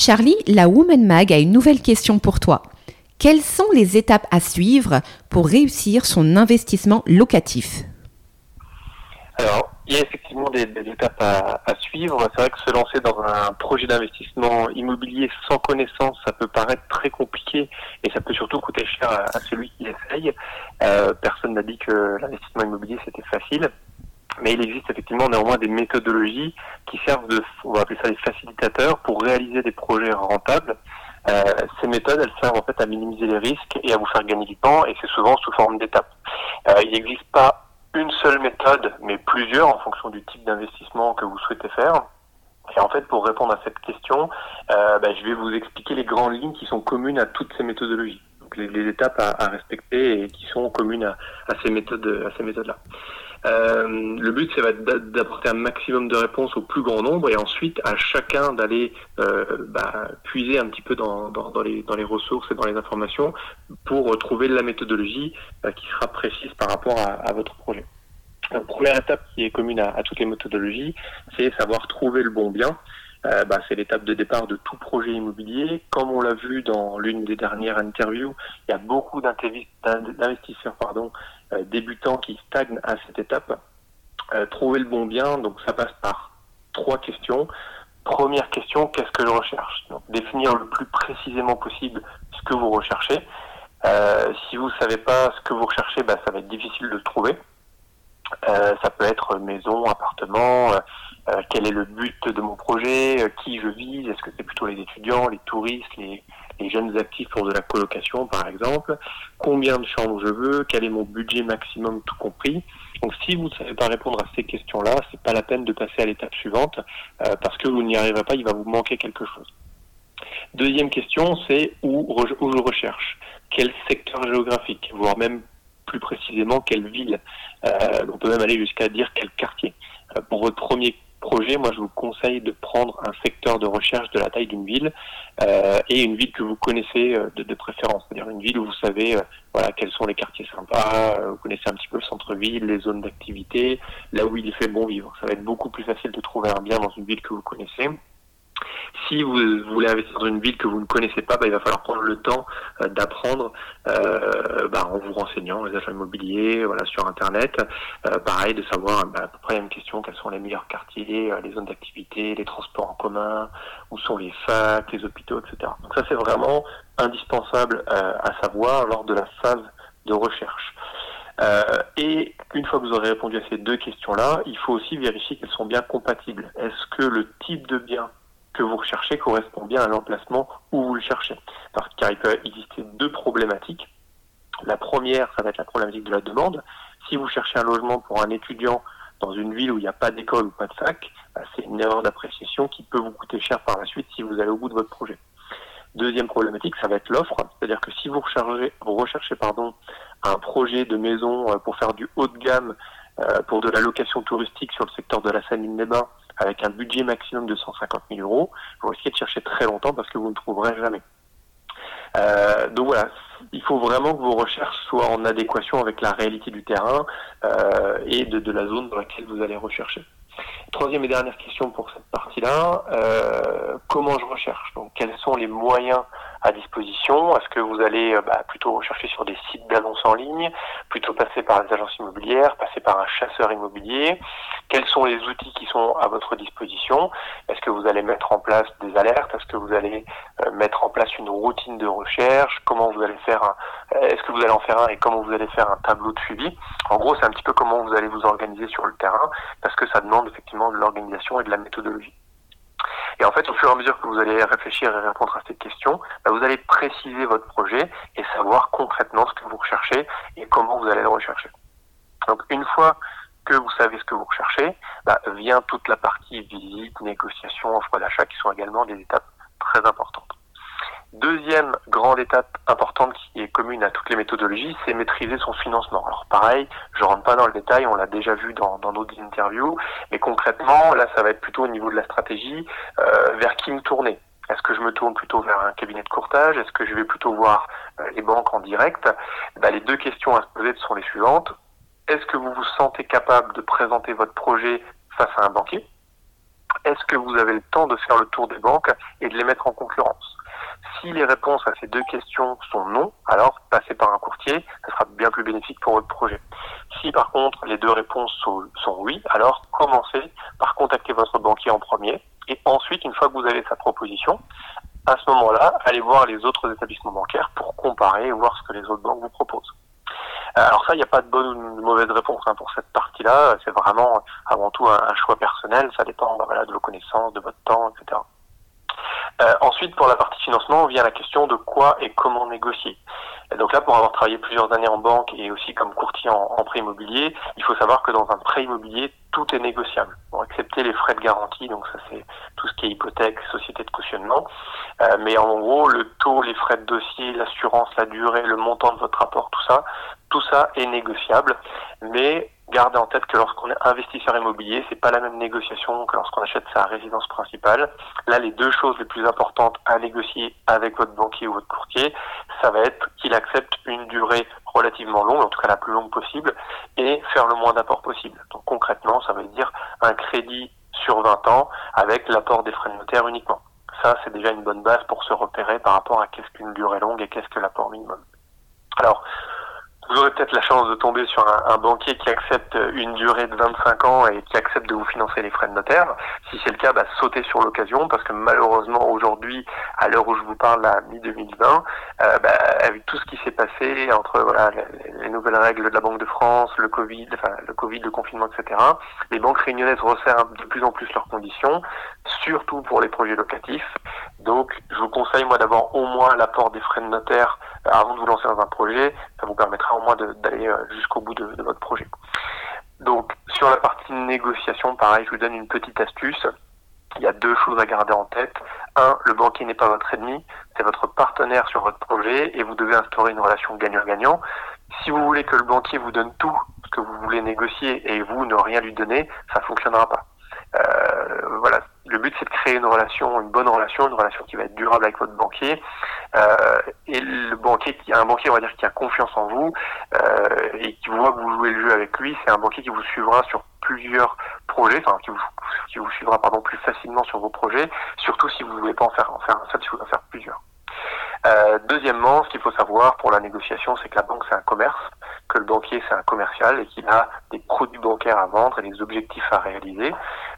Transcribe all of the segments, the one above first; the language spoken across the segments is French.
Charlie, la Woman Mag a une nouvelle question pour toi. Quelles sont les étapes à suivre pour réussir son investissement locatif? Il y a effectivement des, étapes à, suivre. C'est vrai que se lancer dans un projet d'investissement immobilier sans connaissance, ça peut paraître très compliqué et ça peut surtout coûter cher à, celui qui essaye. Euh, personne n'a dit que l'investissement immobilier c'était facile. Mais il existe effectivement néanmoins des méthodologies qui servent de, on va appeler ça des facilitateurs, pour réaliser des projets rentables. Euh, ces méthodes, elles servent en fait à minimiser les risques et à vous faire gagner du temps, et c'est souvent sous forme d'étapes. Euh, il n'existe pas une seule méthode, mais plusieurs en fonction du type d'investissement que vous souhaitez faire. Et en fait, pour répondre à cette question, euh, bah, je vais vous expliquer les grandes lignes qui sont communes à toutes ces méthodologies. Donc les, étapes à, respecter et qui sont communes à ces méthodes, à ces méthodes-là. Euh, le but, c'est d'apporter un maximum de réponses au plus grand nombre et ensuite à chacun d'aller euh, bah, puiser un petit peu dans, les, ressources et dans les informations pour trouver la méthodologie euh, qui sera précise par rapport à, votre projet. La première étape qui est commune à, toutes les méthodologies, c'est savoir trouver le bon bien. Euh, bah, c'est l'étape de départ de tout projet immobilier. Comme on l'a vu dans l'une des dernières interviews, il y a beaucoup d'investisseurs pardon, euh, débutants qui stagnent à cette étape. Euh, trouver le bon bien, donc ça passe par trois questions. Première question, qu'est-ce que je recherche? Définir le plus précisément possible ce que vous recherchez. Euh, si vous ne savez pas ce que vous recherchez, bah, ça va être difficile de le trouver. Euh, ça peut être maison, appartement, euh, euh, quel est le but de mon projet, qui je vise, est-ce que c'est plutôt les étudiants, les touristes, les, les, jeunes actifs pour de la colocation par exemple, combien de chambres je veux, quel est mon budget maximum tout compris. Donc si vous ne savez pas répondre à ces questions-là, c'est pas la peine de passer à l'étape suivante parce que vous n'y arriverez pas, il va vous manquer quelque chose. Deuxième question, c'est où, où je recherche, quel secteur géographique, voire même plus précisément quelle ville. Euh, on peut même aller jusqu'à dire quel quartier. Euh, pour votre premier projet, moi je vous conseille de prendre un secteur de recherche de la taille d'une ville euh, et une ville que vous connaissez de, préférence, c'est-à-dire une ville où vous savez voilà quels sont les quartiers sympas, vous connaissez un petit peu le centre-ville, les zones d'activité, là où il fait bon vivre. Ça va être beaucoup plus facile de trouver un bien dans une ville que vous connaissez. Si vous voulez investir dans une ville que vous ne connaissez pas, bah, il va falloir prendre le temps euh, d'apprendre euh, bah, en vous renseignant les agents immobiliers, voilà, sur Internet. Euh, pareil, de savoir bah, à peu près la même question, quels sont les meilleurs quartiers, les zones d'activité, les transports en commun, où sont les facs, les hôpitaux, etc. Donc ça, c'est vraiment indispensable à savoir lors de la phase de recherche. Euh, et une fois que vous aurez répondu à ces deux questions-là, il faut aussi vérifier qu'elles sont bien compatibles. Est-ce que le type de bien que vous recherchez correspond bien à l'emplacement où vous le cherchez. Car il peut exister deux problématiques. La première, ça va être la problématique de la demande. Si vous cherchez un logement pour un étudiant dans une ville où il n'y a pas d'école ou pas de fac, bah, c'est une erreur d'appréciation qui peut vous coûter cher par la suite si vous allez au bout de votre projet. Deuxième problématique, ça va être l'offre, c'est-à-dire que si vous recherchez, pardon, un projet de maison euh, pour faire du haut de gamme, euh, pour de la location touristique sur le secteur de la Seine-des-Bains, avec un budget maximum de 150 000 euros, vous risquez de chercher très longtemps parce que vous ne trouverez jamais. Euh, donc voilà, il faut vraiment que vos recherches soient en adéquation avec la réalité du terrain euh, et de, de, la zone dans laquelle vous allez rechercher. Troisième et dernière question pour cette euh, comment je recherche Donc quels sont les moyens à disposition Est-ce que vous allez euh, bah, plutôt rechercher sur des sites d'annonces en ligne, plutôt passer par les agences immobilières, passer par un chasseur immobilier Quels sont les outils qui sont à votre disposition Est-ce que vous allez mettre en place des alertes Est-ce que vous allez euh, mettre en place une routine de recherche Comment vous allez faire un... Est-ce que vous allez en faire un et comment vous allez faire un tableau de suivi En gros, c'est un petit peu comment vous allez vous organiser sur le terrain parce que ça demande effectivement de l'organisation et de la méthodologie. Et en fait, au fur et à mesure que vous allez réfléchir et répondre à cette question, bah, vous allez préciser votre projet et savoir concrètement ce que vous recherchez et comment vous allez le rechercher. Donc une fois que vous savez ce que vous recherchez, bah, vient toute la partie visite, négociation, offre d'achat qui sont également des étapes très importantes. Deuxième grande étape importante qui est commune à toutes les méthodologies, c'est maîtriser son financement. Alors pareil, je rentre pas dans le détail, on l'a déjà vu dans, d'autres interviews, mais concrètement, là, ça va être plutôt au niveau de la stratégie, euh, vers qui me tourner. Est-ce que je me tourne plutôt vers un cabinet de courtage? Est-ce que je vais plutôt voir les banques en direct? Bah, Les deux questions à se poser sont les suivantes. Est-ce que vous vous sentez capable de présenter votre projet face à un banquier? Est-ce que vous avez le temps de faire le tour des banques et de les mettre en concurrence? Si les réponses à ces deux questions sont non, alors passez par un courtier, ça sera bien plus bénéfique pour votre projet. Si par contre les deux réponses sont, oui, alors commencez par contacter votre banquier en premier et ensuite, une fois que vous avez sa proposition, à ce moment-là, allez voir les autres établissements bancaires pour comparer et voir ce que les autres banques vous proposent. Euh, alors ça, il n'y a pas de bonne ou de mauvaise réponse hein, pour cette partie-là. C'est vraiment avant tout un, choix personnel. Ça dépend bah, de vos connaissances, de votre temps, etc. Euh, ensuite, pour la partie financement, vient la question de quoi et comment négocier. donc là, pour avoir travaillé plusieurs années en banque et aussi comme courtier en, en prêt immobilier, il faut savoir que dans un prêt immobilier, tout est négociable, pour accepter les frais de garantie, donc ça c'est tout ce qui est hypothèque, société de cautionnement. Euh, mais en gros, le taux, les frais de dossier, l'assurance, la durée, le montant de votre rapport, tout ça, tout ça est négociable. Mais gardez en tête que lorsqu'on est investisseur immobilier, c'est pas la même négociation que lorsqu'on achète sa résidence principale. Là, les deux choses les plus importantes à négocier avec votre banquier ou votre courtier, ça va être qu'il accepte une durée relativement longue, en tout cas la plus longue possible, et faire le moins d'apport possible. Donc concrètement, ça veut dire un crédit sur 20 ans avec l'apport des frais de notaire uniquement. Ça, c'est déjà une bonne base pour se repérer par rapport à qu'est-ce qu'une durée longue et qu'est-ce que l'apport minimum. Alors, vous aurez peut-être la chance de tomber sur un, banquier qui accepte une durée de 25 ans et qui accepte de vous financer les frais de notaire. Si c'est le cas, bah, sautez sur l'occasion parce que malheureusement aujourd'hui, à l'heure où je vous parle, à mi-2020, euh, bah, avec tout ce qui s'est passé entre voilà, les, nouvelles règles de la Banque de France, le Covid, enfin le Covid, le confinement, etc., les banques réunionnaises resserrent de plus en plus leurs conditions, surtout pour les projets locatifs. Donc, je vous conseille moi d'avoir au moins l'apport des frais de notaire euh, avant de vous lancer dans un projet. Ça vous permettra au moins d'aller euh, jusqu'au bout de, votre projet. Donc, sur la partie négociation, pareil, je vous donne une petite astuce. Il y a deux choses à garder en tête. Un, le banquier n'est pas votre ennemi, c'est votre partenaire sur votre projet et vous devez instaurer une relation gagnant-gagnant. Si vous voulez que le banquier vous donne tout ce que vous voulez négocier et vous ne rien lui donner, ça fonctionnera pas. Le but c'est de créer une relation, une bonne relation, une relation qui va être durable avec votre banquier. Euh, et le banquier qui un banquier on va dire qui a confiance en vous euh, et qui voit que vous jouez le jeu avec lui, c'est un banquier qui vous suivra sur plusieurs projets, enfin qui vous, qui vous suivra pardon plus facilement sur vos projets, surtout si vous ne voulez pas en faire en faire un seul, si vous voulez en faire plusieurs. Euh, deuxièmement, ce qu'il faut savoir pour la négociation, c'est que la banque c'est un commerce, que le banquier c'est un commercial et qu'il a des produits bancaires à vendre et des objectifs à réaliser.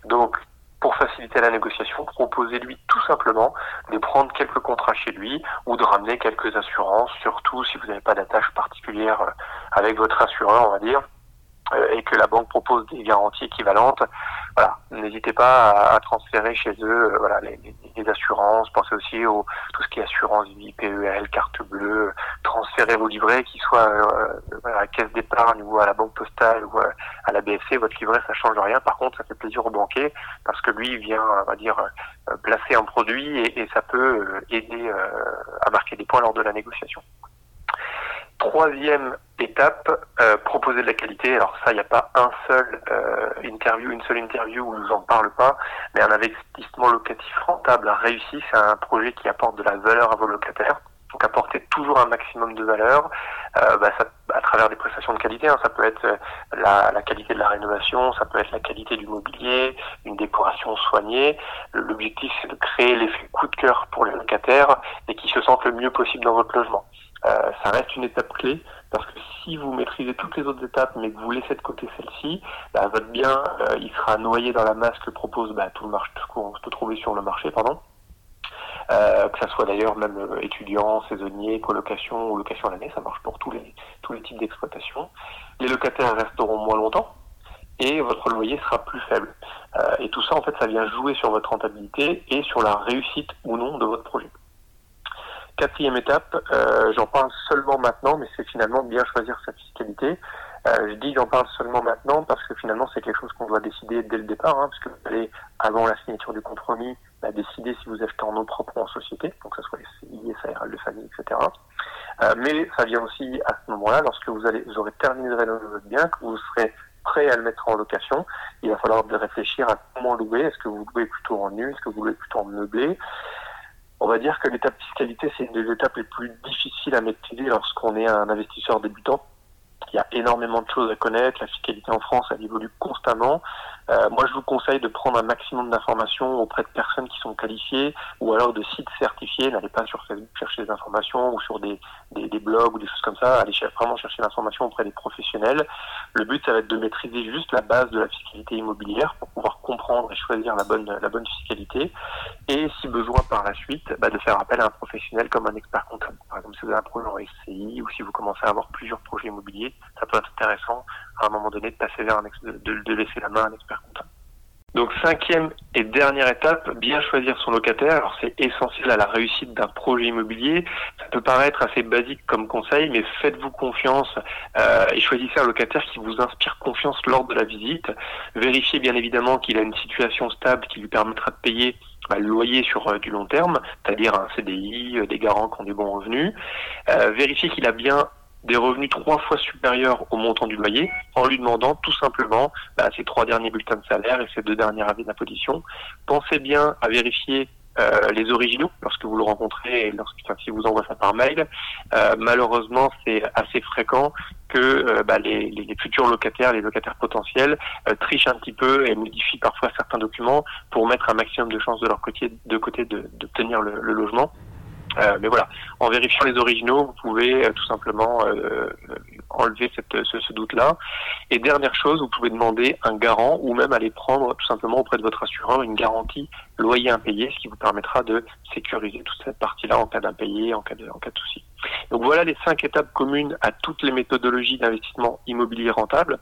Donc pour faciliter la négociation, proposez-lui tout simplement de prendre quelques contrats chez lui ou de ramener quelques assurances, surtout si vous n'avez pas d'attache particulière euh, avec votre assureur, on va dire. Euh, et que la banque propose des garanties équivalentes, voilà, n'hésitez pas à, transférer chez eux euh, voilà, les, assurances, pensez aussi au tout ce qui est assurance vie, PEL, carte bleue, transférez vos livrets, qu'ils soient euh, à la caisse d'épargne ou à la banque postale ou à la BFC, votre livret ça change rien. Par contre, ça fait plaisir au banquier parce que lui vient, on va dire, placer un produit et, et ça peut aider à marquer des points lors de la négociation. Troisième étape, euh, proposer de la qualité. Alors ça, il n'y a pas un seul euh, interview, une seule interview où on nous en parle pas, mais un investissement locatif rentable réussi, c'est un projet qui apporte de la valeur à vos locataires. Donc apporter toujours un maximum de valeur, euh, bah, ça, à travers des prestations de qualité. Hein. ça peut être la, la, qualité de la rénovation, ça peut être la qualité du mobilier, une décoration soignée. L'objectif, c'est de créer l'effet coup de cœur pour les locataires et qu'ils se sentent le mieux possible dans votre logement. Euh, ça reste une étape clé parce que si vous maîtrisez toutes les autres étapes mais que vous laissez de côté celle-ci, bah, votre bien euh, il sera noyé dans la masse que propose bah, tout le marché, tout ce qu'on peut trouver sur le marché, pardon. Euh, que ça soit d'ailleurs même euh, étudiant, saisonnier, colocation ou location à l'année, ça marche pour tous les tous les types d'exploitation. Les locataires resteront moins longtemps et votre loyer sera plus faible. Euh, et tout ça en fait ça vient jouer sur votre rentabilité et sur la réussite ou non de votre projet. Quatrième étape, euh, j'en parle seulement maintenant, mais c'est finalement bien choisir sa fiscalité. Euh, je dis j'en parle seulement maintenant parce que finalement c'est quelque chose qu'on doit décider dès le départ, hein, parce que vous allez, avant la signature du compromis, bah, décider si vous achetez en nom propre ou en société, donc que ce soit les CI, SARL de famille, etc. Euh, mais ça vient aussi à ce moment-là, lorsque vous, allez, vous aurez terminé de rénover votre bien, que vous serez prêt à le mettre en location, il va falloir réfléchir à comment louer. Est-ce que vous louez plutôt en nu? Est-ce que vous louez plutôt en meublé? On va dire que l'étape fiscalité, c'est une des étapes les plus difficiles à maîtriser lorsqu'on est un investisseur débutant. Il y a énormément de choses à connaître. La fiscalité en France, elle évolue constamment. Euh, moi, je vous conseille de prendre un maximum d'informations auprès de personnes qui sont qualifiées ou alors de sites certifiés. N'allez pas sur Facebook chercher des informations ou sur des, des, blogs ou des choses comme ça. Allez vraiment chercher l'information auprès des professionnels. Le but, ça va être de maîtriser juste la base de la fiscalité immobilière pour pouvoir comprendre et choisir la bonne, la bonne fiscalité. Et si besoin par la suite, bah, de faire appel à un professionnel comme un expert comptable. Par exemple, si vous avez un projet en SCI ou si vous commencez à avoir plusieurs projets immobiliers, ça peut être intéressant à un moment donné de passer vers un de, de laisser la main à un expert donc cinquième et dernière étape, bien choisir son locataire. Alors c'est essentiel à la réussite d'un projet immobilier. Ça peut paraître assez basique comme conseil, mais faites-vous confiance euh, et choisissez un locataire qui vous inspire confiance lors de la visite. Vérifiez bien évidemment qu'il a une situation stable qui lui permettra de payer bah, le loyer sur euh, du long terme, c'est-à-dire un CDI, euh, des garants qui ont des bons revenus. vérifiez qu'il a bien des revenus trois fois supérieurs au montant du loyer en lui demandant tout simplement bah, ses trois derniers bulletins de salaire et ses deux dernières avis d'imposition. Pensez bien à vérifier euh, les originaux lorsque vous le rencontrez et lorsque enfin, si vous envoie ça par mail. Euh, malheureusement, c'est assez fréquent que euh, bah, les, les, futurs locataires, les locataires potentiels, euh, trichent un petit peu et modifient parfois certains documents pour mettre un maximum de chances de leur côté de côté d'obtenir le, le logement. Euh, mais voilà, en vérifiant les originaux, vous pouvez euh, tout simplement euh, enlever ce, ce doute-là. Et dernière chose, vous pouvez demander un garant ou même aller prendre tout simplement auprès de votre assureur une garantie loyer impayé, ce qui vous permettra de sécuriser toute cette partie-là en cas d'impayé, en cas de, en cas de souci. Donc voilà les cinq étapes communes à toutes les méthodologies d'investissement immobilier rentable.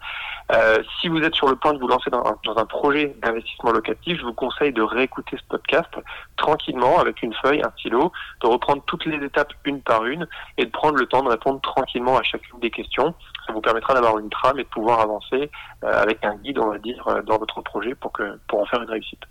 Euh, si vous êtes sur le point de vous lancer dans un, projet d'investissement locatif, je vous conseille de réécouter ce podcast tranquillement avec une feuille, un stylo, de reprendre toutes les étapes une par une et de prendre le temps de répondre tranquillement à chacune des questions. Ça vous permettra d'avoir une trame et de pouvoir avancer euh, avec un guide, on va dire, euh, dans votre projet pour que pour en faire une réussite.